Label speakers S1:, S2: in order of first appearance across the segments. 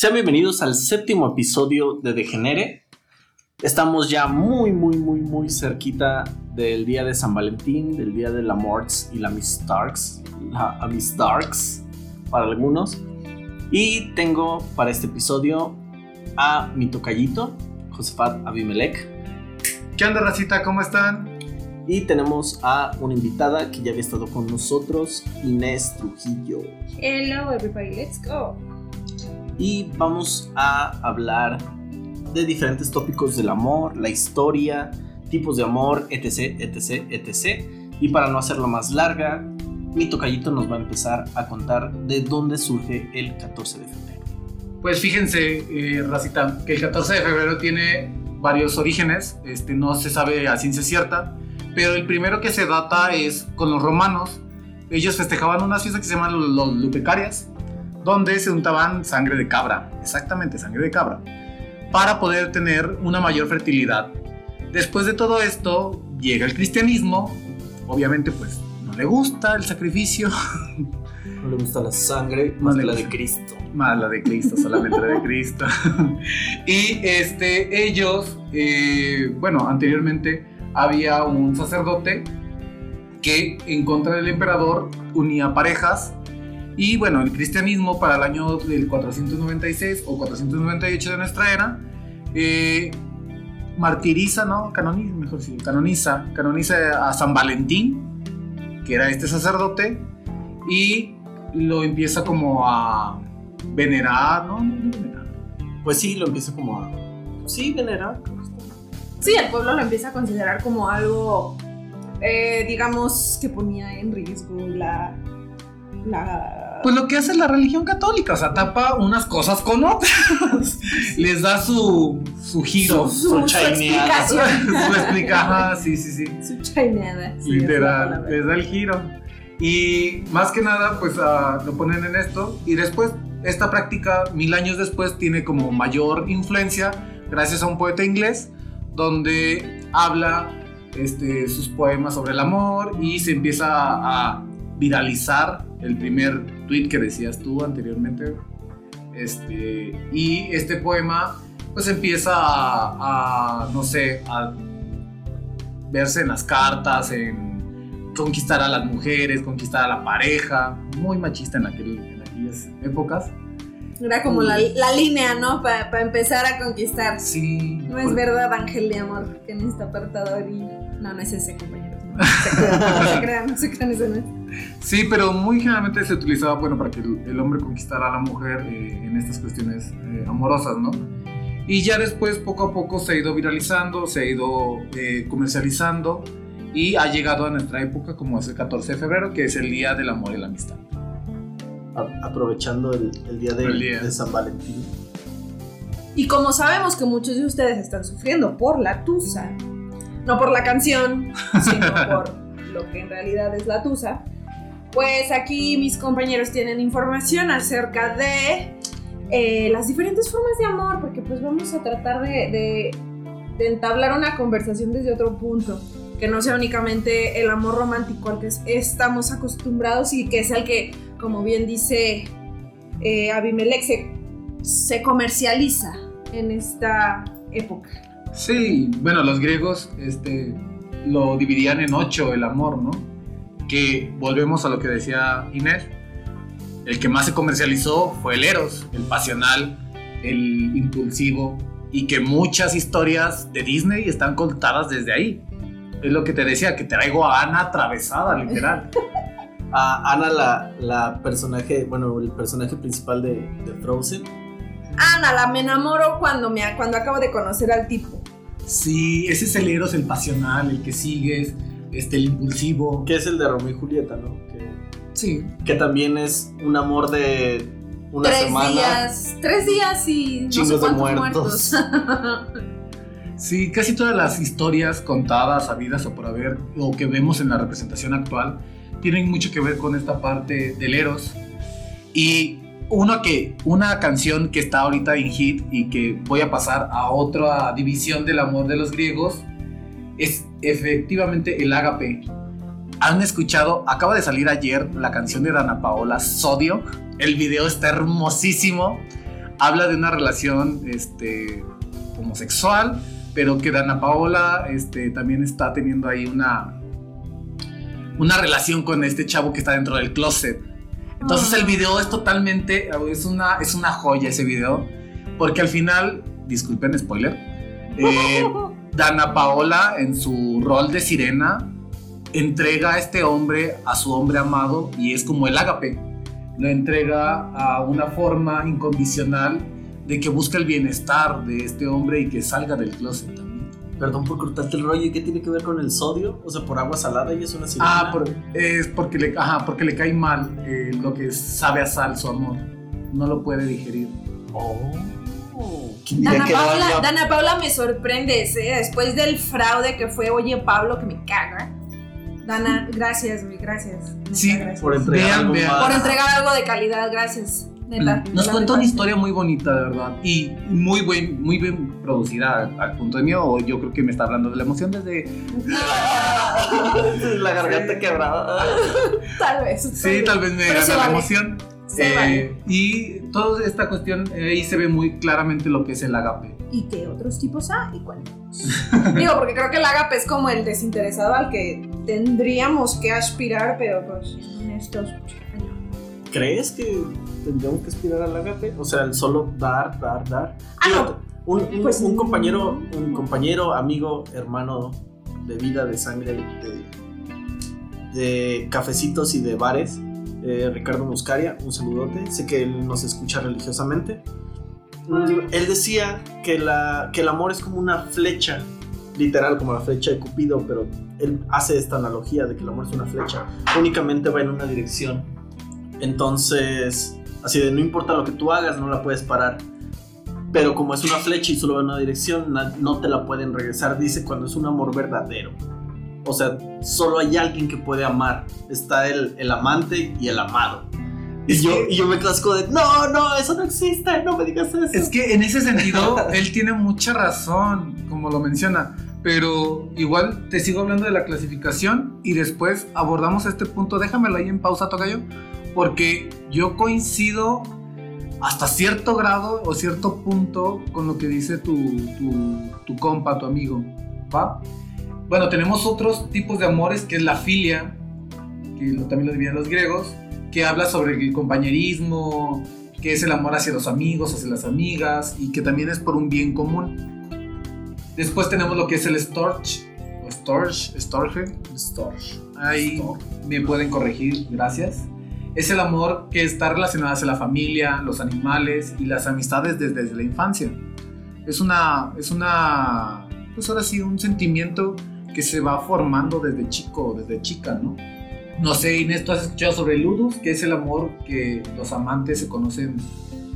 S1: Sean bienvenidos al séptimo episodio de Degenere. Estamos ya muy, muy, muy, muy cerquita del día de San Valentín, del día de la Morts y la Miss Darks, la Miss Darks para algunos. Y tengo para este episodio a mi tocallito, Josefat Abimelech.
S2: ¿Qué onda, racita? ¿Cómo están?
S1: Y tenemos a una invitada que ya había estado con nosotros, Inés Trujillo.
S3: Hello everybody, let's go.
S1: Y vamos a hablar de diferentes tópicos del amor, la historia, tipos de amor, etc, etc, etc. Y para no hacerlo más larga, mi tocallito nos va a empezar a contar de dónde surge el 14 de febrero.
S2: Pues fíjense, eh, Racita, que el 14 de febrero tiene varios orígenes, este, no se sabe a ciencia cierta, pero el primero que se data es con los romanos. Ellos festejaban unas fiestas que se llaman los Lupecarias, donde se untaban sangre de cabra, exactamente sangre de cabra, para poder tener una mayor fertilidad. Después de todo esto, llega el cristianismo, obviamente pues no le gusta el sacrificio.
S1: No le gusta la sangre más que la de Cristo.
S2: Más la de Cristo, solamente la de Cristo. y este, ellos, eh, bueno, anteriormente había un sacerdote que en contra del emperador unía parejas y bueno, el cristianismo para el año del 496 o 498 de nuestra era eh, martiriza, ¿no? Canoniza, mejor sí, canoniza, canoniza a San Valentín, que era este sacerdote, y lo empieza como a venerar, ¿no?
S1: Pues sí, lo empieza como a... Sí, venerar.
S3: Sí, el pueblo lo empieza a considerar como algo, eh, digamos, que ponía en riesgo la, la...
S2: Pues lo que hace la religión católica, o sea, tapa unas cosas con otras. Les da su, su giro.
S3: Su, su, su explicación.
S2: su explica, sí, sí, sí.
S3: Su chaineada. Sí,
S2: Literal, les da el giro. Y más que nada, pues uh, lo ponen en esto. Y después, esta práctica, mil años después, tiene como mayor influencia gracias a un poeta inglés, donde habla este, sus poemas sobre el amor y se empieza a, a viralizar el primer tweet que decías tú anteriormente. Este, y este poema, pues empieza a, a no sé, a verse en las cartas, en conquistar a las mujeres, conquistar a la pareja, muy machista en, aquel, en aquellas épocas.
S3: Era como la, la línea, ¿no? Para pa empezar a conquistar.
S2: Sí.
S3: No es verdad, Ángel de Amor, que en este apartador y... No, no es ese, compañeros. No, se crean, no se crean, no se crean, no es.
S2: Sí, pero muy generalmente se utilizaba, bueno, para que el, el hombre conquistara a la mujer eh, en estas cuestiones eh, amorosas, ¿no? Y ya después, poco a poco, se ha ido viralizando, se ha ido eh, comercializando y ha llegado a nuestra época como es el 14 de febrero, que es el Día del Amor y la Amistad.
S1: A- aprovechando el, el día, de,
S2: El día.
S1: de San Valentín.
S3: Y como sabemos que muchos de ustedes están sufriendo por la tusa, no por la canción, sino por lo que en realidad es la tusa, pues aquí mis compañeros tienen información acerca de eh, las diferentes formas de amor, porque pues vamos a tratar de, entablar una conversación desde otro punto, que no sea únicamente el amor romántico al que es- estamos acostumbrados y que es el que, como bien dice eh, Abimelech, se, se comercializa en esta época.
S2: Sí, bueno, los griegos este, lo dividían en ocho el amor, ¿no? Que volvemos a lo que decía Inés. El que más se comercializó fue el eros, el pasional, el impulsivo, y que muchas historias de Disney están contadas desde ahí. Es lo que te decía, que traigo a Ana atravesada, literal.
S1: A Ana, la, la personaje, bueno, el personaje principal de, de Frozen.
S3: Ana, la me enamoro cuando, me, cuando acabo de conocer al tipo.
S2: Sí, ese es el eros, el pasional, el que sigues, este, el impulsivo.
S1: Que es el de Romeo y Julieta, ¿no? Que,
S2: Sí,
S1: que también es un amor de una
S3: tres
S1: semana.
S3: días, tres días y no
S1: Chingos
S3: sé
S1: de muertos.
S3: muertos.
S2: Sí, casi todas las historias contadas, sabidas o por haber, o que vemos en la representación actual, tienen mucho que ver con esta parte del Eros. Y uno que, una canción que está ahorita en hit y que voy a pasar a otra división del amor de los griegos es efectivamente el ágape. ¿Han escuchado? Acaba de salir ayer la canción de Dana Paola, Sodio. El video está hermosísimo. habla de una relación este, homosexual, pero que Dana Paola este, también está teniendo ahí una, una relación con este chavo que está dentro del closet. Entonces el video es totalmente, es una, es una joya ese video, porque al final, disculpen spoiler, eh, Dana Paola en su rol de sirena entrega a este hombre a su hombre amado y es como el ágape. Lo entrega a una forma incondicional de que busca el bienestar de este hombre y que salga del closet también.
S1: Perdón por cortarte el rollo, ¿y qué tiene que ver con el sodio? O sea, por agua salada y es una sirena.
S2: Ah, por- es porque le, ajá, porque le cae mal eh, lo que sabe a sal su amor. No lo puede digerir.
S1: Oh. ¿Quién diría
S3: Dana Paula,
S1: Dana-
S3: Dana Paula me sorprende ese, después del fraude que fue Oye Pablo, que me caga. Dana, gracias, güey, gracias.
S2: Sí,
S3: gracias.
S1: por entregar
S2: Vean,
S1: algo
S2: vean.
S3: Por entregar algo de calidad, gracias. Neta.
S2: Nos
S3: la
S2: cuenta una historia muy bonita, de verdad. Y muy, buen, muy bien producida al, punto de mío. O yo creo que me está hablando de la emoción desde.
S1: La garganta quebrada.
S3: Tal vez.
S2: Sí, tal vez me gana la
S3: vale.
S2: emoción. Eh,
S3: vale.
S2: Y toda esta cuestión, eh, ahí se ve muy claramente lo que es el agape.
S3: ¿Y qué otros tipos hay? ¿Cuál? Digo, porque creo que el agape es como el desinteresado al que tendríamos que aspirar, pero pues, honestos. ay, no.
S1: ¿Crees que tendríamos que aspirar al agape? O sea, el solo dar, dar, dar.
S3: Ah,
S1: Digo,
S3: no.
S1: Un, un-
S3: Pues,
S1: un compañero, un compañero, amigo, hermano de vida, de sangre, de, de cafecitos y de bares, eh, Ricardo Muscaria, un saludote. Sé que él nos escucha religiosamente. Mm, Él decía que, la, que el amor es como una flecha, literal, como la flecha de Cupido, pero él hace esta analogía de que el amor es una flecha, únicamente va en una dirección. Entonces, así de no importa lo que tú hagas, no la puedes parar. Pero como es una flecha y solo va en una dirección, no te la pueden regresar. Dice cuando es un amor verdadero. O sea, solo hay alguien que puede amar. Está el, el amante y el amado. Y
S2: Es
S1: yo,
S2: que-
S1: y yo me clasco de, no, no, eso no existe, no me digas eso.
S2: Es que en ese sentido, él tiene mucha razón, como lo menciona. Pero igual te sigo hablando de la clasificación y después abordamos este punto. Déjamelo ahí en pausa, Tocayo. Porque yo coincido hasta cierto grado o cierto punto con lo que dice tu, tu, tu compa, tu amigo. ¿Va? Bueno, tenemos otros tipos de amores que es la filia, que también lo dividían los griegos, que habla sobre el compañerismo, que es el amor hacia los amigos, hacia las amigas y que también es por un bien común. Después tenemos lo que es el storch, o storch, storge,
S1: Storch.
S2: ahí me pueden corregir, gracias. Es el amor que está relacionado hacia la familia, los animales y las amistades desde, desde la infancia. Es una, es una, pues ahora sí, un sentimiento que se va formando desde chico, desde chica, ¿no? No sé, Inés, ¿tú has escuchado sobre el ludus? Que es el amor que los amantes se conocen,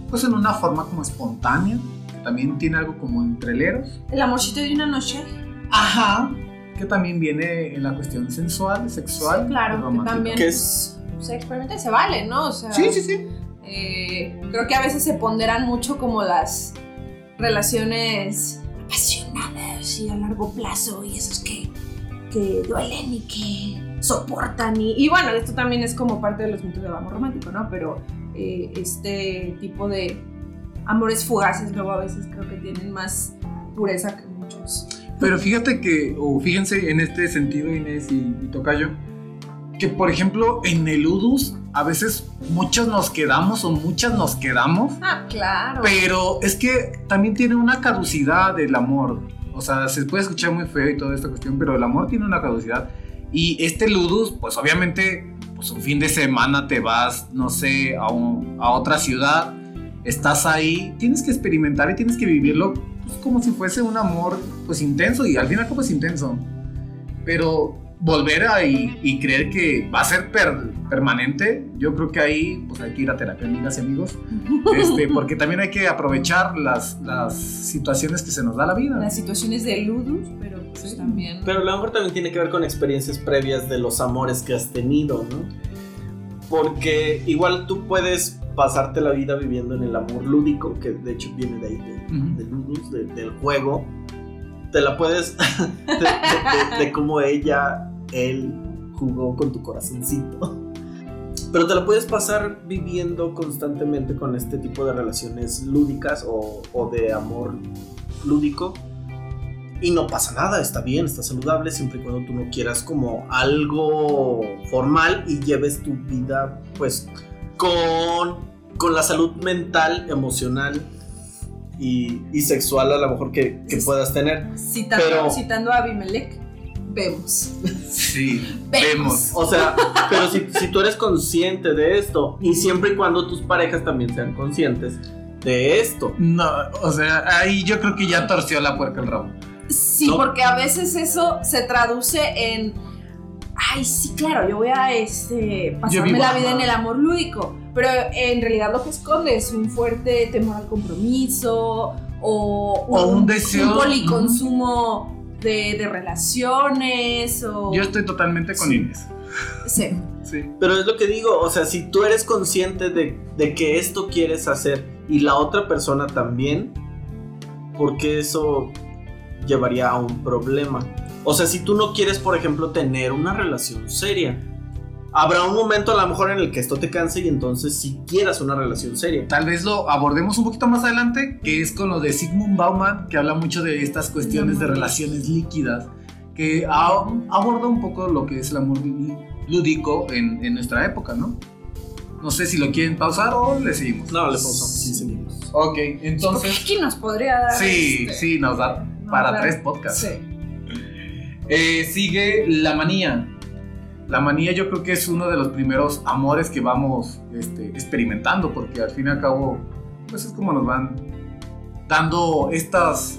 S2: pues en una forma como espontánea, que también tiene algo como entreleros.
S3: El amorcito de una noche.
S2: Ajá. Que también viene en la cuestión sensual, sexual.
S3: Sí, claro, que también
S1: Que es
S3: se experimenta y se vale, ¿no? O sea,
S2: Sí, sí, sí.
S3: eh, creo que a veces se ponderan mucho como las relaciones y a largo plazo y esos que, que duelen y que soportan y, y bueno, esto también es como parte de los mitos del amor romántico, ¿no? Pero eh, este tipo de amores fugaces luego a veces creo que tienen más pureza que muchos.
S2: Pero fíjate que, o fíjense en este sentido, Inés y, y Tocayo, que por ejemplo en el Udus a veces muchos nos quedamos o muchas nos quedamos,
S3: Ah, claro.
S2: pero es que también tiene una caducidad el amor. O sea, se puede escuchar muy feo y toda esta cuestión, pero el amor tiene una caducidad. Y este Ludus, pues obviamente, pues un fin de semana te vas, no sé, a, un- a otra ciudad, estás ahí, tienes que experimentar y tienes que vivirlo pues, como si fuese un amor, pues intenso, y al final como es intenso. Pero volver a y, y creer que va a ser per- permanente, yo creo que ahí pues hay que ir a terapia, amigas y amigos, este, porque también hay que aprovechar las, las situaciones que se nos da la vida.
S3: Las situaciones de ludus, pero pues
S2: Sí.
S3: también...
S1: Pero el amor también tiene que ver con experiencias previas de los amores que has tenido, ¿no? Porque igual tú puedes pasarte la vida viviendo en el amor lúdico, que de hecho viene de ahí, de, ludus, de- del juego. Te la puedes. de, de- de- de cómo ella, él jugó con tu corazoncito. Pero te la puedes pasar viviendo constantemente con este tipo de relaciones lúdicas o, o de amor lúdico. Y no pasa nada, está bien, está saludable, siempre y cuando tú no quieras como algo formal y lleves tu vida pues con, con la salud mental, emocional y, y sexual a lo mejor que, puedas tener.
S3: Citando,
S1: Pero-
S3: citando a Abimelech, vemos.
S2: Sí,
S3: Vemos.
S2: vemos.
S1: O sea, pero si, si tú eres consciente de esto y siempre y cuando tus parejas también sean conscientes de esto.
S2: No, o sea, ahí yo creo que ya torció la puerca el rabo.
S3: Sí,
S1: No.
S3: porque a veces eso se traduce en. Ay, sí, claro, yo voy a este, pasarme la vida en el amor lúdico. Pero en realidad lo que esconde es un fuerte temor al compromiso o,
S2: O un deseo.
S3: un policonsumo de, de relaciones o.
S2: Yo estoy totalmente con
S3: Sí.
S2: Inés.
S3: Sí.
S2: Sí.
S1: Pero es lo que digo, o sea, si tú eres consciente de, de que esto quieres hacer y la otra persona también, porque eso llevaría a un problema. O sea, si tú no quieres, por ejemplo, tener una relación seria, habrá un momento a lo mejor en el que esto te canse y entonces si quieras una relación seria.
S2: Tal vez lo abordemos un poquito más adelante, que es con lo de Sigmund Bauman, que habla mucho de estas cuestiones de relaciones líquidas, que a- aborda un poco lo que es el amor lú- lúdico en, en nuestra época, ¿no? No sé si lo quieren pausar o le seguimos.
S1: No, le pausamos, sí, seguimos.
S2: Ok, entonces...
S3: aquí nos podría dar.
S2: Sí,
S3: este,
S2: sí, nos da
S3: no,
S2: para
S3: claro.
S2: tres podcasts.
S3: Sí.
S2: Eh, sigue la manía. La manía yo creo que es uno de los primeros amores que vamos este, experimentando, porque al fin y al cabo, pues es como nos van dando estas,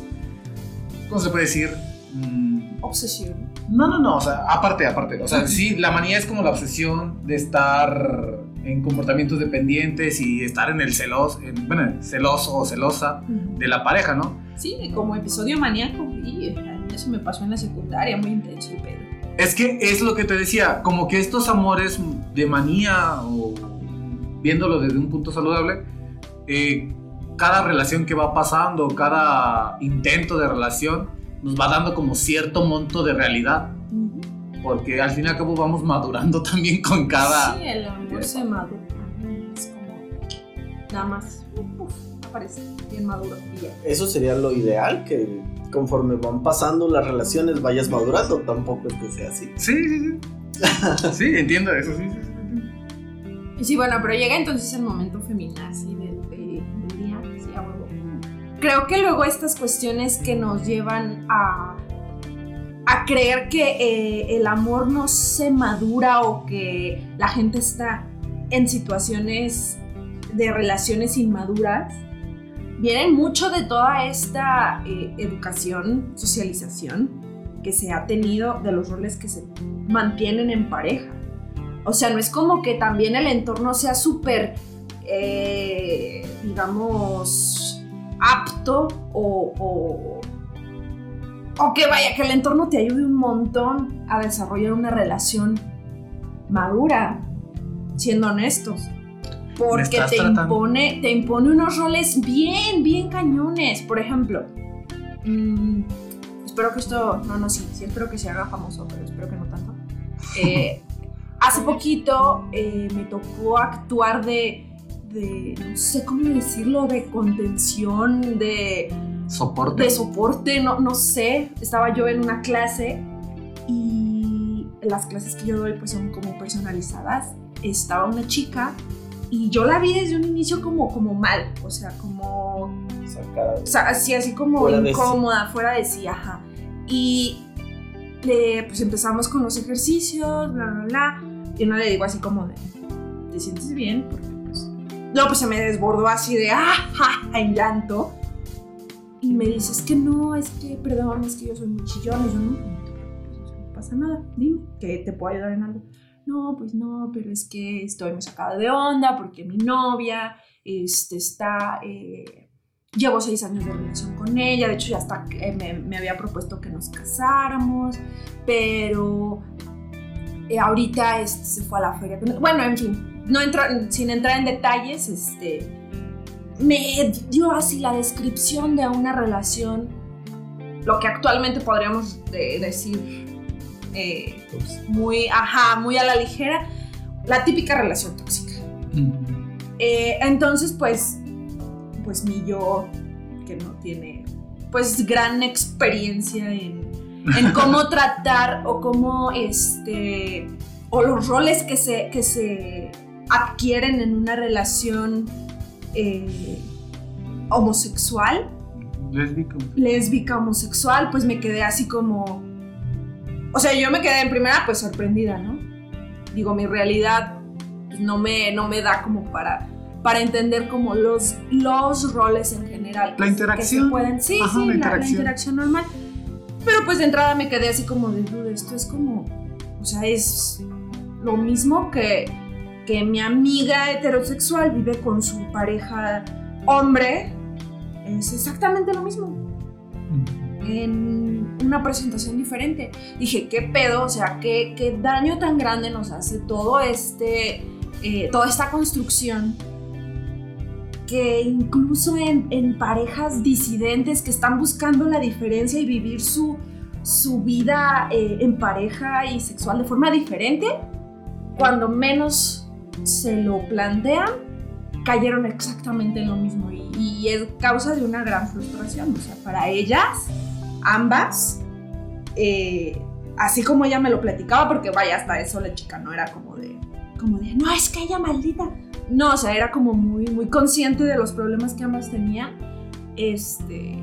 S2: ¿cómo se puede decir? Mm,
S3: Obsesión.
S2: no, no, no, o sea, aparte, aparte, o sea, sí, la manía es como la obsesión de estar en comportamientos dependientes y estar en el celoso, en- bueno, celoso o celosa de la pareja, ¿no?
S3: Sí, como episodio maníaco. Y eh, eso me pasó en la secundaria, muy intenso el.
S2: Es que es lo que te decía, como que estos amores de manía o viéndolo desde un punto saludable, eh, cada relación que va pasando, cada intento de relación nos va dando como cierto monto de realidad, porque al fin y al cabo vamos madurando también con cada...
S3: Sí, el amor se madura. Es como. Nada más. Uf, aparece bien maduro y ya.
S1: Eso sería lo ideal, que conforme van pasando las relaciones vayas madurando, tampoco es que sea así.
S2: Sí, sí, sí. Sí, entiendo eso, sí, sí, sí, entiendo.
S3: Y sí, bueno, pero llega entonces el momento feminazi del, de- del día. Sí, a huevo. Creo que luego estas cuestiones que nos llevan a, a creer que eh, el amor no se madura o que la gente está en situaciones de relaciones inmaduras, vienen mucho de toda esta eh, educación, socialización que se ha tenido de los roles que se mantienen en pareja. O sea, no es como que también el entorno sea súper, eh, digamos, apto o, o, o que vaya, que el entorno te ayude un montón a desarrollar una relación madura, siendo honestos. Porque te
S2: tratando-
S3: impone, te impone unos roles bien, bien cañones. Por ejemplo, mm, espero que esto, no, no, sí, sí espero que se haga famoso, pero espero que no tanto. Eh, hace poquito eh, me tocó actuar de, de, no sé cómo decirlo, de contención, de,
S2: Soporte.
S3: de soporte, no, no sé. Estaba yo en una clase y las clases que yo doy pues son como personalizadas. Estaba una chica y yo la vi desde un inicio como, como mal, o sea, como
S1: Sacada
S3: o sea, así, así como
S1: Fuera de sí.
S3: incómoda, fuera de sí, ajá. Y le, pues empezamos con los ejercicios, bla, bla, bla. Y no le digo así como de, ¿te sientes bien? Porque pues... No, pues se me desbordó así de, ¡ah! ja, ja", en llanto. Y me dice, es que no, es que, perdón, es que yo soy muy chillón. Y yo, no, no sea, no pasa nada, dime, que te puedo ayudar en algo. No, pues no, pero es que estoy muy sacada de onda porque mi novia este, está... eh, Llevo seis años de relación con ella, de hecho ya hasta que me, había propuesto que nos casáramos, pero eh, ahorita este, se fue a la feria. Bueno, en fin, no entra- sin entrar en detalles, este, me dio así la descripción de una relación, lo que actualmente podríamos de- decir eh,
S1: Pues,
S3: muy, ajá, muy a la ligera, la típica relación tóxica. Eh, entonces, pues, pues mi yo, que no tiene, pues, gran experiencia en, en cómo tratar o cómo, este, o los roles que se, que se adquieren en una relación eh, homosexual.
S2: Lésbica.
S3: Lésbica, homosexual, pues me quedé así como... O sea, yo me quedé en primera pues sorprendida, ¿no? Digo, mi realidad pues, no, me, no me da como para, para entender como los, los roles en general.
S2: La interacción.
S3: pueden, sí, sí, la, interacción. la, interacción. normal. Pero pues de entrada me quedé así como de duda, esto es como, o sea, es lo mismo que, que mi amiga heterosexual vive con su pareja hombre, es exactamente lo mismo. En una presentación diferente. Dije, ¿qué pedo? O sea, ¿qué, qué daño tan grande nos hace todo este, eh, toda esta construcción? Que incluso en, en, parejas disidentes que están buscando la diferencia y vivir su, su vida eh, en pareja y sexual de forma diferente, cuando menos se lo plantean, cayeron exactamente en lo mismo y, es causa de una gran frustración. O sea, para ellas, ambas, eh, así como ella me lo platicaba, porque vaya, hasta eso la chica no era como de, como de, no, es que ella maldita. No, o sea, era como muy, muy consciente de los problemas que ambas tenían. Este,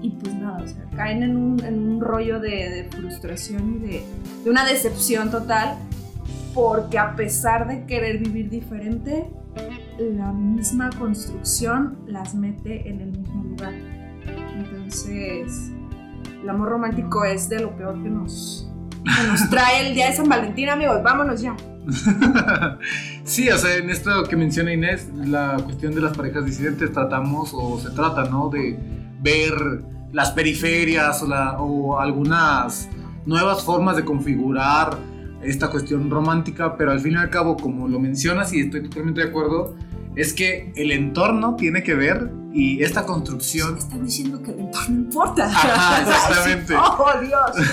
S3: y, pues nada, o sea, caen en un, en un rollo de, de, frustración y de, de una decepción total porque a pesar de querer vivir diferente, la misma construcción las mete en el mismo lugar. Entonces, el amor romántico es de lo peor que nos, nos trae el día de San Valentín, amigos. Vámonos ya.
S2: sí, o sea, en esto que menciona Inés, la cuestión de las parejas disidentes, tratamos o se trata, ¿no? De ver las periferias o, o algunas nuevas formas de configurar esta cuestión romántica, pero al fin y al cabo, como lo mencionas y estoy totalmente de acuerdo, es que el entorno tiene que ver y esta construcción...
S3: Me están diciendo que el entorno importa.
S2: Ajá, exactamente.
S3: oh, Dios.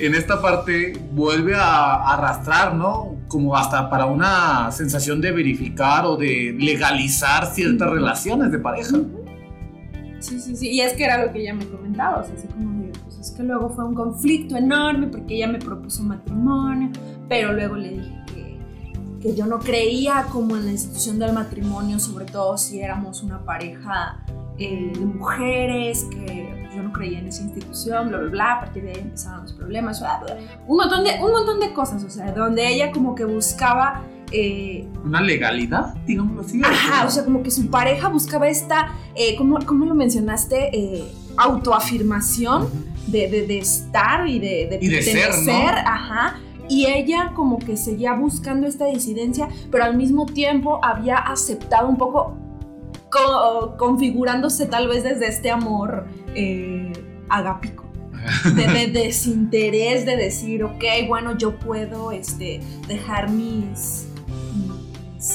S2: en esta parte vuelve a arrastrar, ¿no? Como hasta para una sensación de verificar o de legalizar ciertas relaciones de pareja.
S3: Sí, sí, sí. Y es que era lo que ella me comentaba, o sea, así como pues es que luego fue un conflicto enorme porque ella me propuso matrimonio, pero luego le dije que yo no creía como en la institución del matrimonio, sobre todo si éramos una pareja eh, de mujeres, que yo no creía en esa institución, bla, bla, bla, a partir de ahí empezaron los problemas, un montón de, un montón de cosas, o sea, donde ella como que buscaba... Eh,
S2: una legalidad, digámoslo así.
S3: Ajá, o sea, como que su pareja buscaba esta, eh, ¿cómo, ¿cómo, lo mencionaste? Eh, autoafirmación de, de, de, estar y de, de,
S2: y de ser, ¿no?
S3: ajá y ella como que seguía buscando esta disidencia, pero al mismo tiempo había aceptado un poco, configurándose tal vez desde este amor eh, agápico. De, desinterés, de decir, ok, bueno, yo puedo este, dejar mis,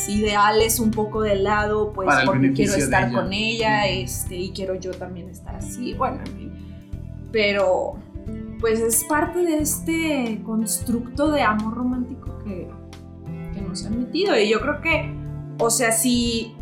S3: ideales un poco de lado, pues porque quiero estar con ella este, y quiero yo también estar así, bueno, en fin. Pero pues es parte de este constructo de amor romántico que, que nos han metido. Y yo creo que, o sea, si,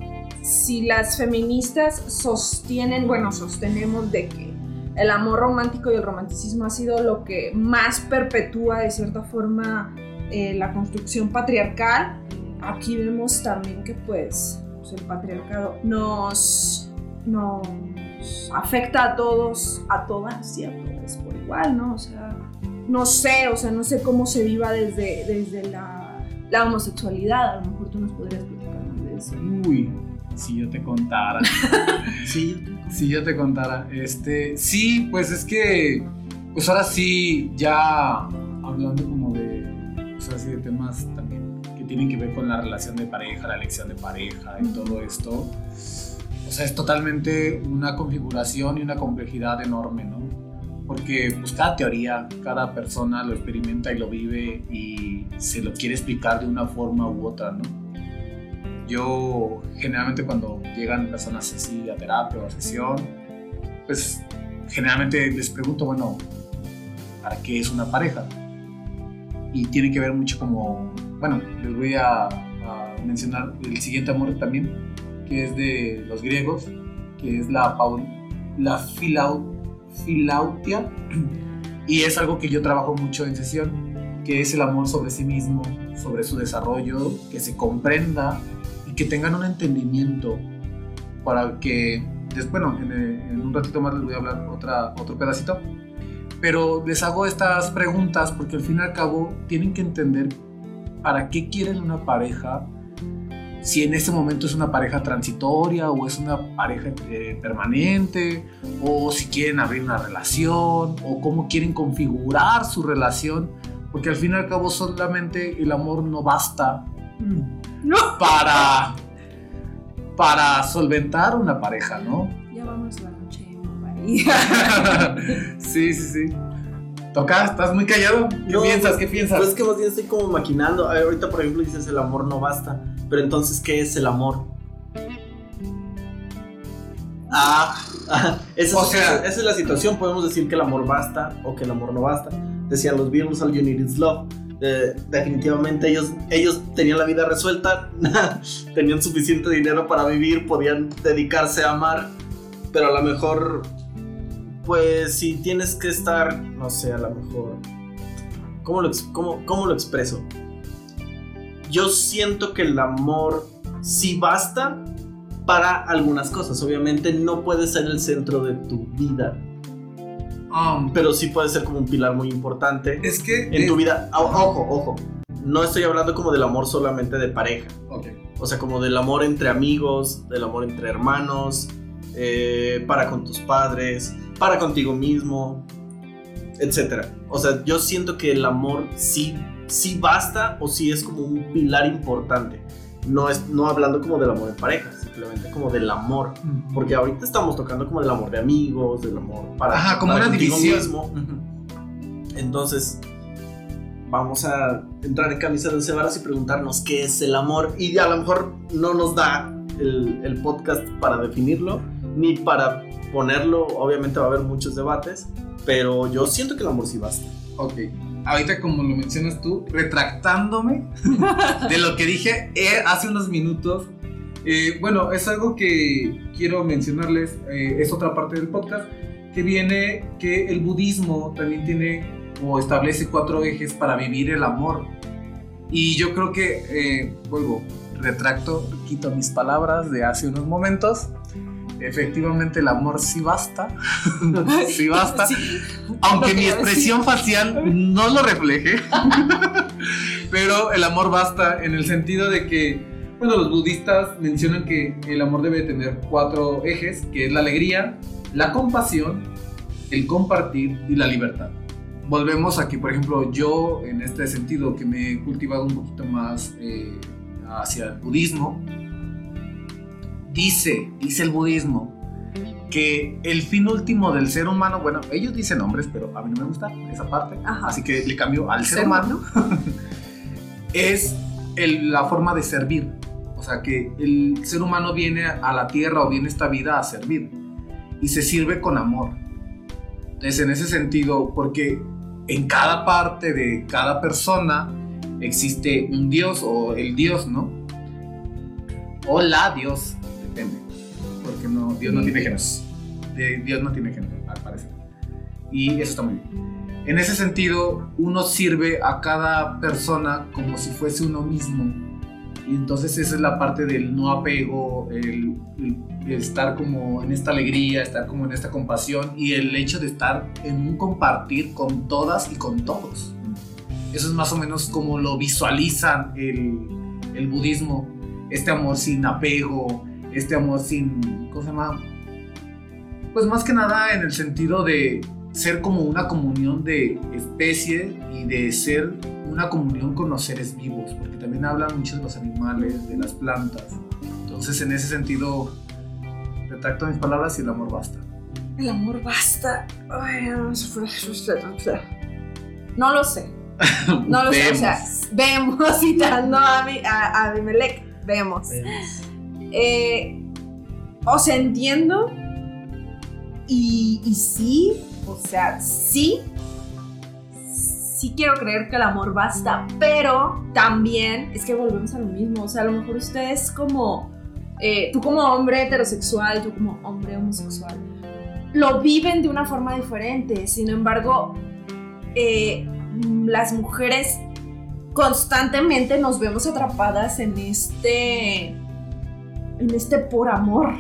S3: si las feministas sostienen, bueno, sostenemos de que el amor romántico y el romanticismo ha sido lo que más perpetúa de cierta forma eh, la construcción patriarcal, aquí vemos también que pues, pues el patriarcado nos, nos afecta a todos, a todas, ¿cierto? Es por igual, ¿no? O sea, no sé, o sea, no sé cómo se viva desde, desde la, la homosexualidad. A lo mejor tú nos podrías platicar más de eso.
S2: Uy, si yo te contara.
S1: sí,
S2: si yo te contara. Este, sí, pues es que, pues ahora sí, ya hablando como de, pues así de temas también que tienen que ver con la relación de pareja, la elección de pareja y todo esto o sea, es totalmente una configuración y una complejidad enorme, ¿no? Porque pues cada teoría, cada persona lo experimenta y lo vive y se lo quiere explicar de una forma u otra, ¿no? Yo generalmente cuando llegan personas así a terapia o a sesión, pues generalmente les pregunto, bueno, ¿para qué es una pareja? y tiene que ver mucho como, bueno, les voy a, a mencionar el siguiente amor también, que es de los griegos, que es la, la filau, filautia, y es algo que yo trabajo mucho en sesión, que es el amor sobre sí mismo, sobre su desarrollo, que se comprenda y que tengan un entendimiento para que, bueno, en, eh, en un ratito más les voy a hablar otra, otro pedacito, pero les hago estas preguntas porque al fin y al cabo tienen que entender para qué quieren una pareja, si en este momento es una pareja transitoria o es una pareja eh, permanente, o si quieren abrir una relación, o cómo quieren configurar su relación, porque al fin y al cabo solamente el amor no basta
S3: No.
S2: para, para solventar una pareja, ¿no?
S3: Ya vamos a la noche
S2: sí, sí, sí. Toca, estás muy callado. ¿Qué
S1: No,
S2: piensas?
S1: pues-
S2: ¿Qué piensas?
S1: Pues es que más bien estoy como maquinando. Ahorita, por ejemplo, dices el amor no basta. Pero entonces, ¿qué es el amor? Ah, ah, esa,
S2: O
S1: es-
S2: sea-
S1: esa es la situación. Podemos decir que el amor basta o que el amor no basta. Decían los Beatles, all you need is love. Eh, definitivamente ellos, ellos tenían la vida resuelta, tenían suficiente dinero para vivir, podían dedicarse a amar, pero a lo mejor, pues si tienes que estar, no sé, a lo mejor, ¿cómo lo, cómo- cómo lo expreso? Yo siento que el amor sí basta para algunas cosas, obviamente no puede ser el centro de tu vida,
S2: Um,
S1: pero sí puede ser como un pilar muy importante
S2: es que.
S1: en
S2: es-
S1: tu vida. O- Ojo, ojo. No estoy hablando como del amor solamente de pareja. O sea, como del amor entre amigos, del amor entre hermanos, eh, para con tus padres, para contigo mismo, etc. O sea, yo siento que el amor sí, sí basta o sí es como un pilar importante. No, es, no hablando como del amor en pareja, simplemente como del amor. Porque ahorita estamos tocando como del amor de amigos, del amor para,
S2: Ajá, como
S1: para
S2: una división.
S1: mismo. Entonces, vamos a entrar en camisa de once varas y preguntarnos qué es el amor. Y a lo mejor no nos da el, el podcast para definirlo, ni para ponerlo. Obviamente va a haber muchos debates, pero yo siento que el amor sí basta.
S2: Ok. Ahorita, como lo mencionas tú, retractándome de lo que dije eh, hace unos minutos. eh, bueno, es algo que quiero mencionarles. eh, es otra parte del podcast. Que viene que el budismo también tiene o establece cuatro ejes para vivir el amor. Y yo creo que, eh, vuelvo, retracto, quito mis palabras de hace unos momentos. Efectivamente, el amor sí basta. sí basta.
S3: Sí.
S2: Aunque mi
S3: que a
S2: expresión facial no lo refleje. Pero el amor basta en el sentido de que, bueno, los budistas mencionan que el amor debe tener cuatro ejes, que es la alegría, la compasión, el compartir y la libertad. Volvemos aquí, por ejemplo, yo en este sentido que me he cultivado un poquito más eh, hacia el budismo, dice, dice el budismo, que el fin último del ser humano, bueno, ellos dicen hombres, pero a mí no me gusta esa parte,
S3: Ajá.
S2: así que le cambio al ser,
S3: Ser
S2: humano, es el- la forma de servir. O sea, que el ser humano viene a la tierra o viene a esta vida a servir y se sirve con amor. Entonces, en ese sentido, porque en cada parte de cada persona existe un Dios o el Dios, ¿no? O la Dios, Porque no, Dios no tiene género. De- Dios no tiene género, al parecer. Y eso está muy bien. En ese sentido, uno sirve a cada persona como si fuese uno mismo. Y entonces esa es la parte del no apego, el, el- el estar como en esta alegría, estar como en esta compasión y el hecho de estar en un compartir con todas y con todos. Eso es más o menos como lo visualizan el, el budismo. Este amor sin apego, este amor sin... ¿Cómo se llama? Pues más que nada en el sentido de ser como una comunión de especie y de ser una comunión con los seres vivos, porque también hablan mucho de los animales, de las plantas. Entonces, en ese sentido, retracto mis palabras y el amor basta.
S3: El amor basta. Ay, No lo sé. No lo sé. O sea, vemos citando a, mi, a, a Abimelech. Vemos. Eh, o sea, entiendo. Y, sí, o sea, sí. sí quiero creer que el amor basta, pero también es que volvemos a lo mismo. O sea, a lo mejor ustedes como, eh, tú como hombre heterosexual, tú como hombre homosexual, lo viven de una forma diferente. Sin embargo, eh, las mujeres constantemente nos vemos atrapadas en este, en este por amor.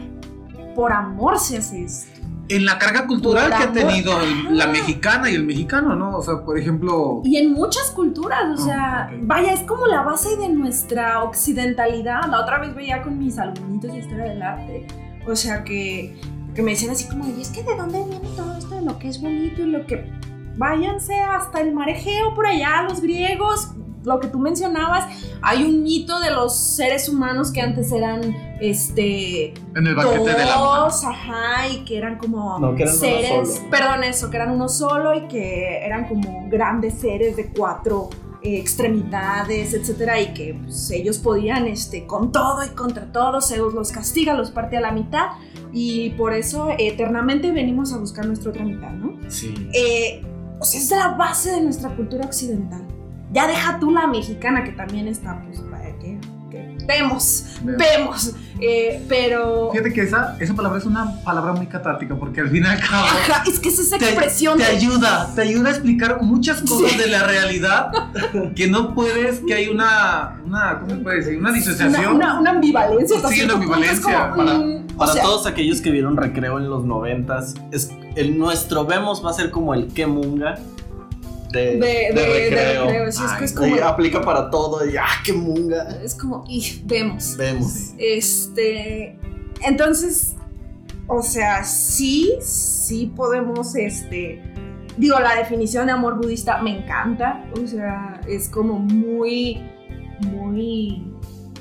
S3: Por amor se hace esto
S2: en la carga cultural que ha tenido el- la mexicana y el mexicano, ¿no? O sea, por ejemplo,
S3: Y en muchas culturas, o
S2: Ah,
S3: sea, vaya, es como la base de nuestra occidentalidad. La otra vez veía con mis alumnitos de historia del arte, o sea, que, que me decían así como, y es que de dónde viene todo esto de lo que es bonito y lo que... Váyanse hasta el mar Egeo por allá, los griegos, lo que tú mencionabas, hay un mito de los seres humanos que antes eran, este,
S2: en el banquete de la
S3: dos, ajá, y que eran como
S1: No, que eran uno
S3: seres,
S1: solo.
S3: perdón, eso, que eran uno solo y que eran como grandes seres de cuatro eh, extremidades, etcétera, y que pues, ellos podían, este, con todo y contra todo, Zeus los castiga, los parte a la mitad, y por eso eternamente venimos a buscar nuestra otra mitad, ¿no?
S1: Sí.
S3: Eh, o sea, es la base de nuestra cultura occidental. Ya deja tú la mexicana, que también está, pues, para que, que vemos,
S2: Vemos.
S3: vemos, eh, pero...
S2: Fíjate que esa, esa palabra es una palabra muy catártica porque al fin y al cabo
S3: Ajá, es que es esa expresión
S2: te
S3: de-
S2: ayuda, te ayuda a explicar muchas cosas de la realidad que no puedes, que hay una, una ¿cómo se puede decir? Una disociación.
S3: Una, una, una ambivalencia.
S2: Sí, una ambivalencia,
S3: como,
S2: para-
S3: mm, o
S1: Para
S3: sea,
S1: todos aquellos que vieron Recreo en los noventas, es, el nuestro vemos va a ser como el que munga de,
S3: De, de, de
S1: recreo.
S3: recreo, sí, es que
S2: Ay,
S3: es como,
S1: aplica para todo y ¡ah, qué munga!
S3: es como, y vemos.
S1: Vemos.
S2: Sí.
S3: Este, entonces, o sea, sí, sí podemos, este, digo, la definición de amor budista me encanta, o sea, es como muy, muy,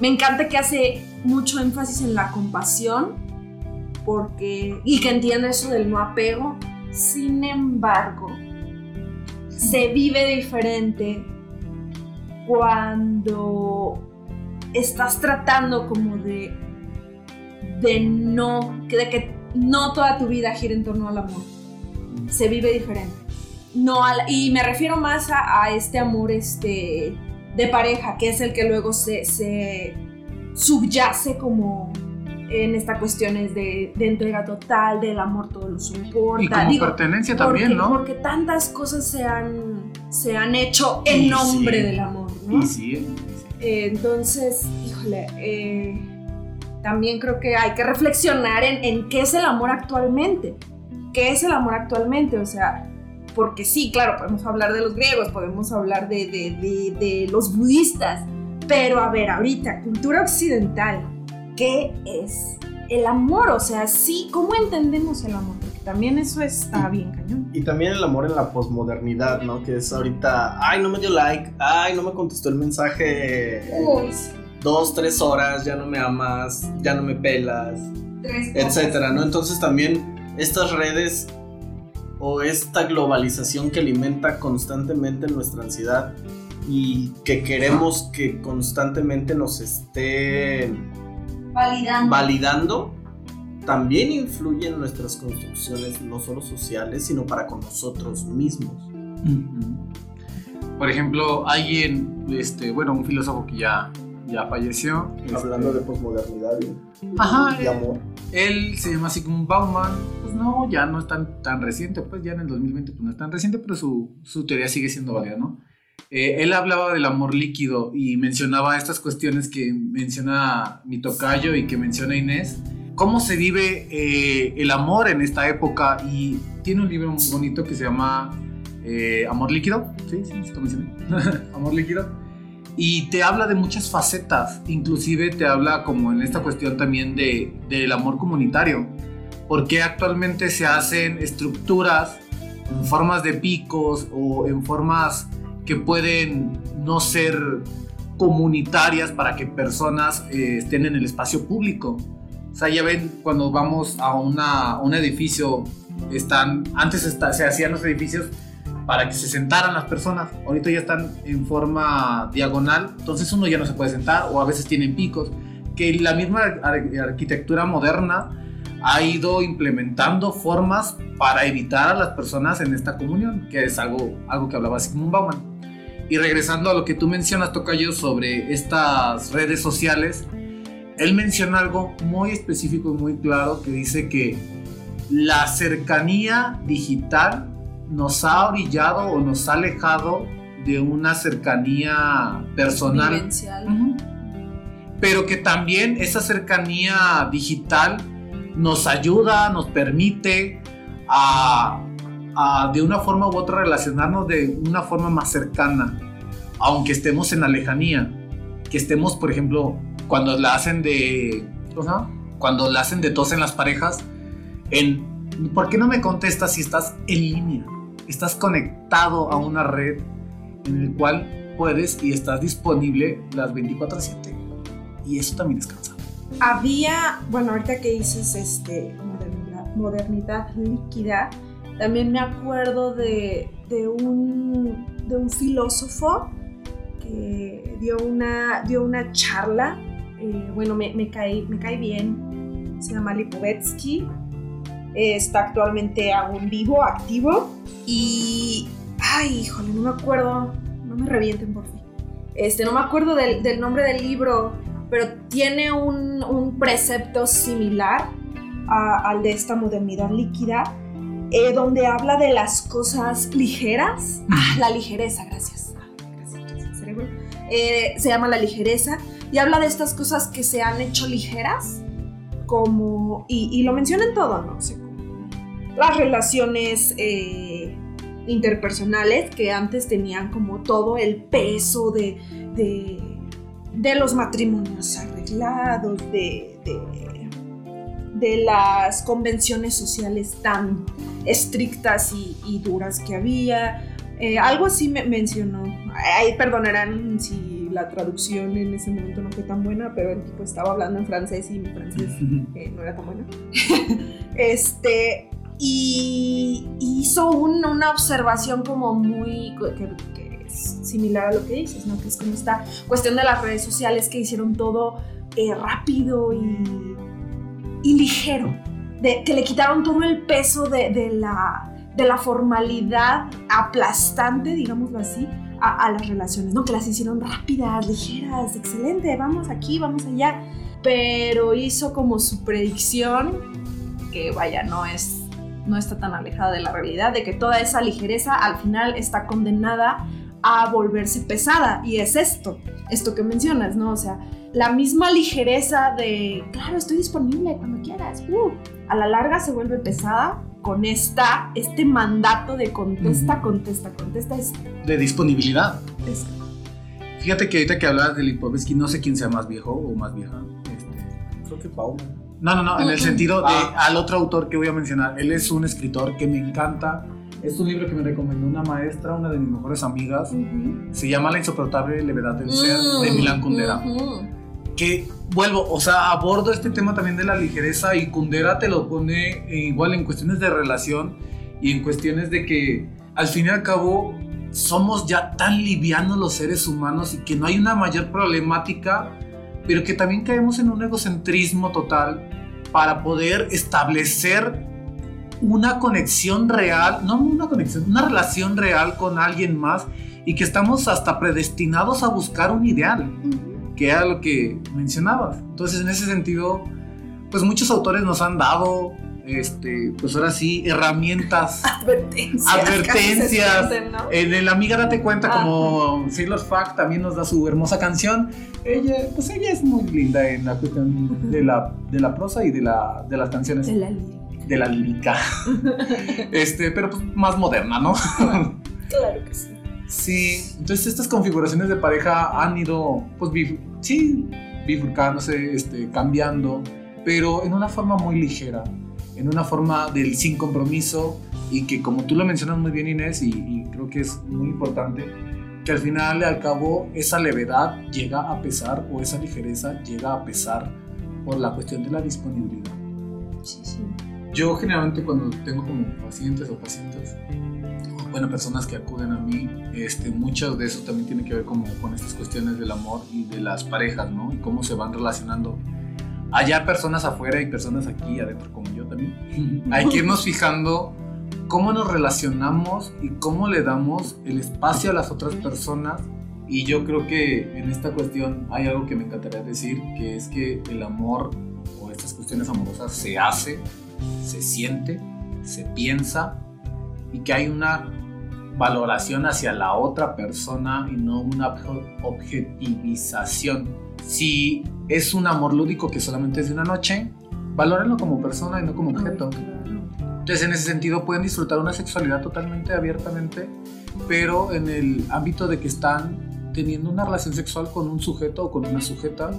S3: me encanta que hace mucho énfasis en la compasión, porque, y que entiende eso del no apego, sin embargo, se vive diferente cuando estás tratando como de de no de que no toda tu vida gira en torno al amor. Se vive diferente. No al- y me refiero más a, a este amor este de pareja que es el que luego se, se subyace como en estas cuestiones de, de entrega total del amor todo lo soporta
S2: Y como
S3: Digo,
S2: pertenencia
S3: porque,
S2: también, ¿no?
S3: porque tantas cosas se han se han hecho en
S2: Y
S3: nombre
S2: sí.
S3: del amor ¿no?
S2: Y sí,
S3: Eh, entonces, híjole, eh, también creo que hay que reflexionar en, en qué es el amor actualmente. ¿Qué es el amor actualmente? O sea, porque sí, claro, podemos hablar de los griegos, podemos hablar de, de- de- de los budistas, pero a ver, ahorita, cultura occidental, ¿qué es el amor? O sea, sí, ¿cómo entendemos el amor? Porque también eso está bien cañón.
S1: Y también el amor en la posmodernidad, ¿no? Que es ahorita, ay, no me dio like, ay, no me contestó el mensaje
S3: Uy,
S1: dos, tres horas, ya no me amas, ya no me pelas,
S3: tres
S1: etcétera, ¿no? Entonces también estas redes o esta globalización que alimenta constantemente nuestra ansiedad y que queremos que constantemente nos esté
S3: Validando.
S1: validando, también influye en nuestras construcciones, no solo sociales, sino para con nosotros mismos.
S2: Por ejemplo, alguien, este, bueno, un filósofo que ya, ya falleció.
S1: Hablando
S2: este,
S1: de posmodernidad y,
S2: Ajá,
S1: y amor.
S2: Él se llama Sigmund Bauman. Pues no, ya no es tan, tan reciente, pues ya en el 2020 pues no es tan reciente, pero su, su teoría sigue siendo válida, ¿no? Eh, él hablaba del amor líquido y mencionaba estas cuestiones que menciona mi tocayo y que menciona Inés. Cómo se vive eh, el amor en esta época y tiene un libro muy bonito que se llama eh, Amor líquido. Sí, sí, lo mencioné. amor líquido. Y te habla de muchas facetas, inclusive te habla como en esta cuestión también de, del amor comunitario. Porque actualmente se hacen estructuras en formas de picos o en formas que pueden no ser comunitarias para que personas eh, estén en el espacio público. O sea, ya ven, cuando vamos a una, un edificio, están, antes está- se hacían los edificios para que se sentaran las personas. Ahorita ya están en forma diagonal, entonces uno ya no se puede sentar o a veces tienen picos. Que la misma ar- arquitectura moderna ha ido implementando formas para evitar a las personas en esta comunión, que es algo, algo que hablaba Sigmund Bauman. Y regresando a lo que tú mencionas, Tocayo, sobre estas redes sociales, él menciona algo muy específico y muy claro que dice que la cercanía digital nos ha orillado o nos ha alejado de una cercanía personal.
S3: Vivencial.
S2: Pero que también esa cercanía digital nos ayuda, nos permite a, de una forma u otra relacionarnos de una forma más cercana, aunque estemos en la lejanía. Que estemos, por ejemplo, cuando la hacen de. Cuando la hacen de tos en las parejas, en. ¿Por qué no me contestas si estás en línea? Estás conectado a una red en el cual puedes y estás disponible las 24/7. Y eso también es cansado.
S3: Había, bueno, ahorita que dices este, modernidad, modernidad líquida, también me acuerdo de, de, un, de un filósofo que dio una, dio una charla, eh, bueno, me, me, cae, me cae bien, se llama Lipovetsky, está actualmente aún vivo, activo, y, ay, híjole, no me acuerdo, no me revienten por fin, este, no me acuerdo del, del nombre del libro, pero tiene un, un precepto similar a, al de esta modernidad líquida, eh, donde habla de las cosas ligeras. Ah, la ligereza, gracias. Eh, se llama la ligereza y habla de estas cosas que se han hecho ligeras, como, y, y lo menciona en todo, ¿no? O sea, como las relaciones eh, interpersonales que antes tenían como todo el peso de, de de los matrimonios arreglados, de, de, de, las convenciones sociales tan estrictas y, y duras que había. Eh, algo así me mencionó. Ay, perdonarán si la traducción en ese momento no fue tan buena, pero el tipo estaba hablando en francés y mi francés eh, no era tan bueno. este, y hizo un, una observación como muy... Que, que, similar a lo que dices, ¿no? Que es como esta cuestión de las redes sociales que hicieron todo eh, rápido y, y ligero, de, que le quitaron todo el peso de, de, la, de la formalidad aplastante, digámoslo así, a, las relaciones, ¿no? Que las hicieron rápidas, ligeras, excelente, vamos aquí, vamos allá, pero hizo como su predicción, que vaya, no es no está tan alejada de la realidad, de que toda esa ligereza al final está condenada a volverse pesada. Y es esto, esto que mencionas, ¿no? O sea, la misma ligereza de, claro, estoy disponible cuando quieras. Uh, a la larga se vuelve pesada con esta, este mandato de contesta, uh -huh. contesta, contesta. Es...
S2: De disponibilidad. Es... Fíjate que ahorita que hablabas de Lipovetsky, no sé quién sea más viejo o más vieja. Este,
S1: creo que Paulo.
S2: No, no, no, en el sentido de ah. al otro autor que voy a mencionar. Él es un escritor que me encanta es un libro que me recomendó una maestra, una de mis mejores amigas. Uh -huh. Se llama La insoportable levedad del ser, uh -huh. de Milán Kundera. Uh -huh. Que vuelvo, o sea, abordo este tema también de la ligereza y Kundera te lo pone eh, igual en cuestiones de relación y en cuestiones de que al fin y al cabo somos ya tan livianos los seres humanos y que no hay una mayor problemática, pero que también caemos en un egocentrismo total para poder establecer una conexión real, no una conexión, una relación real con alguien más y que estamos hasta predestinados a buscar un ideal, uh -huh. Que era lo que mencionabas. Entonces, en ese sentido, pues muchos autores nos han dado, este, pues ahora sí, herramientas,
S3: advertencias.
S2: advertencias. Sienten, ¿no? En el Amiga Date Cuenta, ah. como Sailor Fact también nos da su hermosa canción. Ella, pues ella es muy linda en la cuestión de, la, de la prosa y de, la, de las canciones.
S3: De la lírica
S2: de la lírica. este, pero pues más moderna, ¿no?
S3: claro que sí.
S2: Sí, entonces estas configuraciones de pareja han ido, pues, bif sí, bifurcándose, este, cambiando, pero en una forma muy ligera, en una forma del sin compromiso y que como tú lo mencionas muy bien Inés y, y creo que es muy importante, que al final al cabo esa levedad llega a pesar o esa ligereza llega a pesar por la cuestión de la disponibilidad.
S3: Sí, sí
S2: yo generalmente cuando tengo como pacientes o pacientes, bueno, personas que acuden a mí, este, muchas de eso también tiene que ver como con estas cuestiones del amor y de las parejas, ¿no? Y cómo se van relacionando. allá personas afuera y personas aquí adentro como yo también, hay que irnos fijando cómo nos relacionamos y cómo le damos el espacio a las otras personas. Y yo creo que en esta cuestión hay algo que me encantaría decir, que es que el amor o estas cuestiones amorosas se hace, se siente, se piensa y que hay una valoración hacia la otra persona y no una objetivización. Si es un amor lúdico que solamente es de una noche, valórenlo como persona y no como objeto. Entonces, en ese sentido, pueden disfrutar una sexualidad totalmente abiertamente, pero en el ámbito de que están teniendo una relación sexual con un sujeto o con una sujeta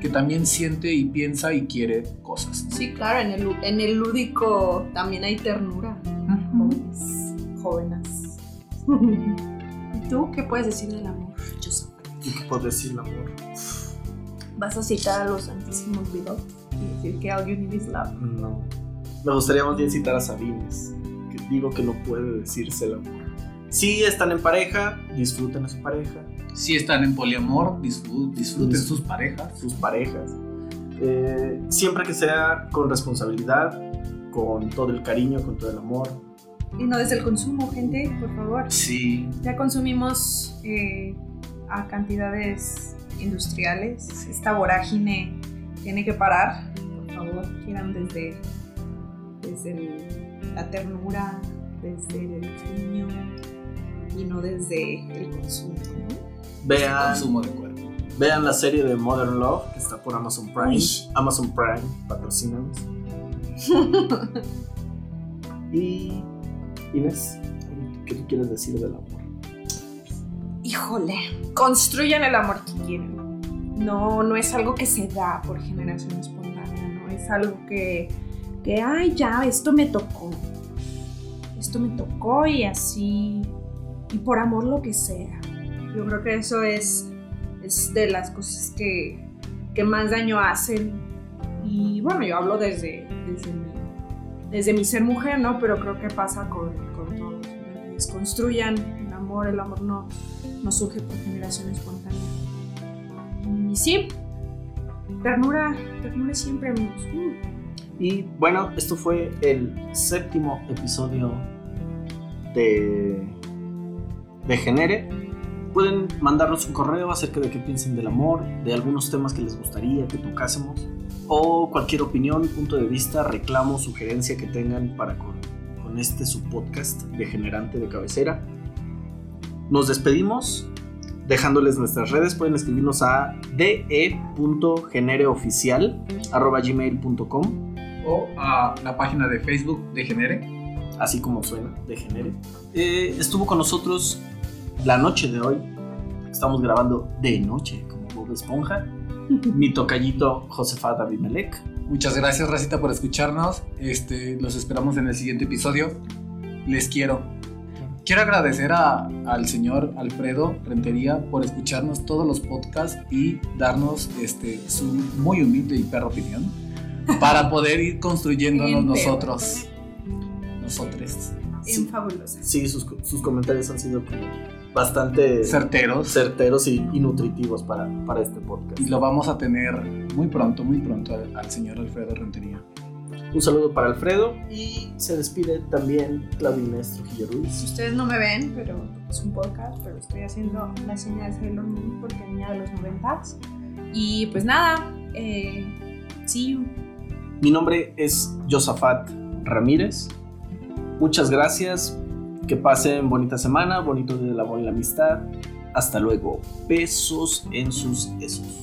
S2: que también siente y piensa y quiere cosas.
S3: Sí, claro, en el, en el lúdico también hay ternura. Jóvenes. Jóvenes. ¿Y tú qué puedes decir del amor, Joseph?
S1: ¿Qué puedo decir del amor?
S3: ¿Vas a citar a los santísimos Beatles y decir que all you need is love?
S1: No. Me gustaría más bien citar a Sabines, que digo que no puede decirse el amor. Si están en pareja, disfruten a su pareja,
S2: Si están en poliamor, disfruten, disfruten sus parejas.
S1: sus parejas. Eh, siempre que sea con responsabilidad, con todo el cariño, con todo el amor.
S3: Y no desde el consumo, gente, por favor.
S2: Sí,
S3: Ya consumimos eh, a cantidades industriales. Esta vorágine tiene que parar. Por favor, quieran desde, desde el- la ternura, desde el cariño y no desde el consumo. ¿no?
S1: Vean,
S2: consumo de cuerpo.
S1: vean la serie de Modern Love que está por Amazon Prime.
S3: Uy.
S1: Amazon Prime, patrocínanos. y Inés, ¿qué tú quieres decir del amor?
S3: Híjole, construyan el amor que quieren. No, no es algo que se da por generación espontánea, no es algo que, que, ay, ya, esto me tocó. Esto me tocó y así, y por amor lo que sea. Yo creo que eso es, es de las cosas que, que más daño hacen. Y bueno, yo hablo desde, desde, desde mi ser mujer, ¿no? Pero creo que pasa con, con todos. Entonces, construyan el amor, el amor no, no surge por generación espontánea. Y sí, ternura, ternura siempre, amigos. Mm.
S1: Y bueno, esto fue el séptimo episodio de, de Genere. Pueden mandarnos un correo acerca de qué piensan del amor, de algunos temas que les gustaría que tocásemos, o cualquier opinión, punto de vista, reclamo, sugerencia que tengan para con, con este su podcast degenerante de cabecera. Nos despedimos dejándoles nuestras redes. Pueden escribirnos a de.genereoficial.gmail.com
S2: O a la página de Facebook de Genere.
S1: así como suena, de Genere. Eh, estuvo con nosotros la noche de hoy. Estamos grabando de noche, como Bob Esponja. Mi tocallito Josefat Abimelech.
S2: Muchas gracias, Racita, por escucharnos. Este, los esperamos en el siguiente episodio. Les quiero. Quiero agradecer a- al señor Alfredo Rentería por escucharnos todos los podcasts y darnos este, su muy humilde y perra opinión para poder ir construyéndonos
S3: perro.
S2: nosotros. Nosotros.
S3: Bien fabulosas.
S1: Sí, sus, sus comentarios han sido como bastante
S2: Certeros.
S1: certeros y, y nutritivos para, para este podcast.
S2: Y lo vamos a tener muy pronto, muy pronto al, al señor Alfredo Rentería.
S1: Un saludo para Alfredo y se despide también Claudia Inés Trujillo
S3: Si
S1: Ruiz.
S3: ustedes no me ven, pero es un podcast, pero estoy haciendo la señal de Sailor Moon porque niña de los noventas. Y pues nada, eh, see you.
S1: Mi nombre es Josafat Ramírez. Muchas gracias. Que pasen bonita semana, bonito día del amor y la amistad. Hasta luego. Besos en sus esos.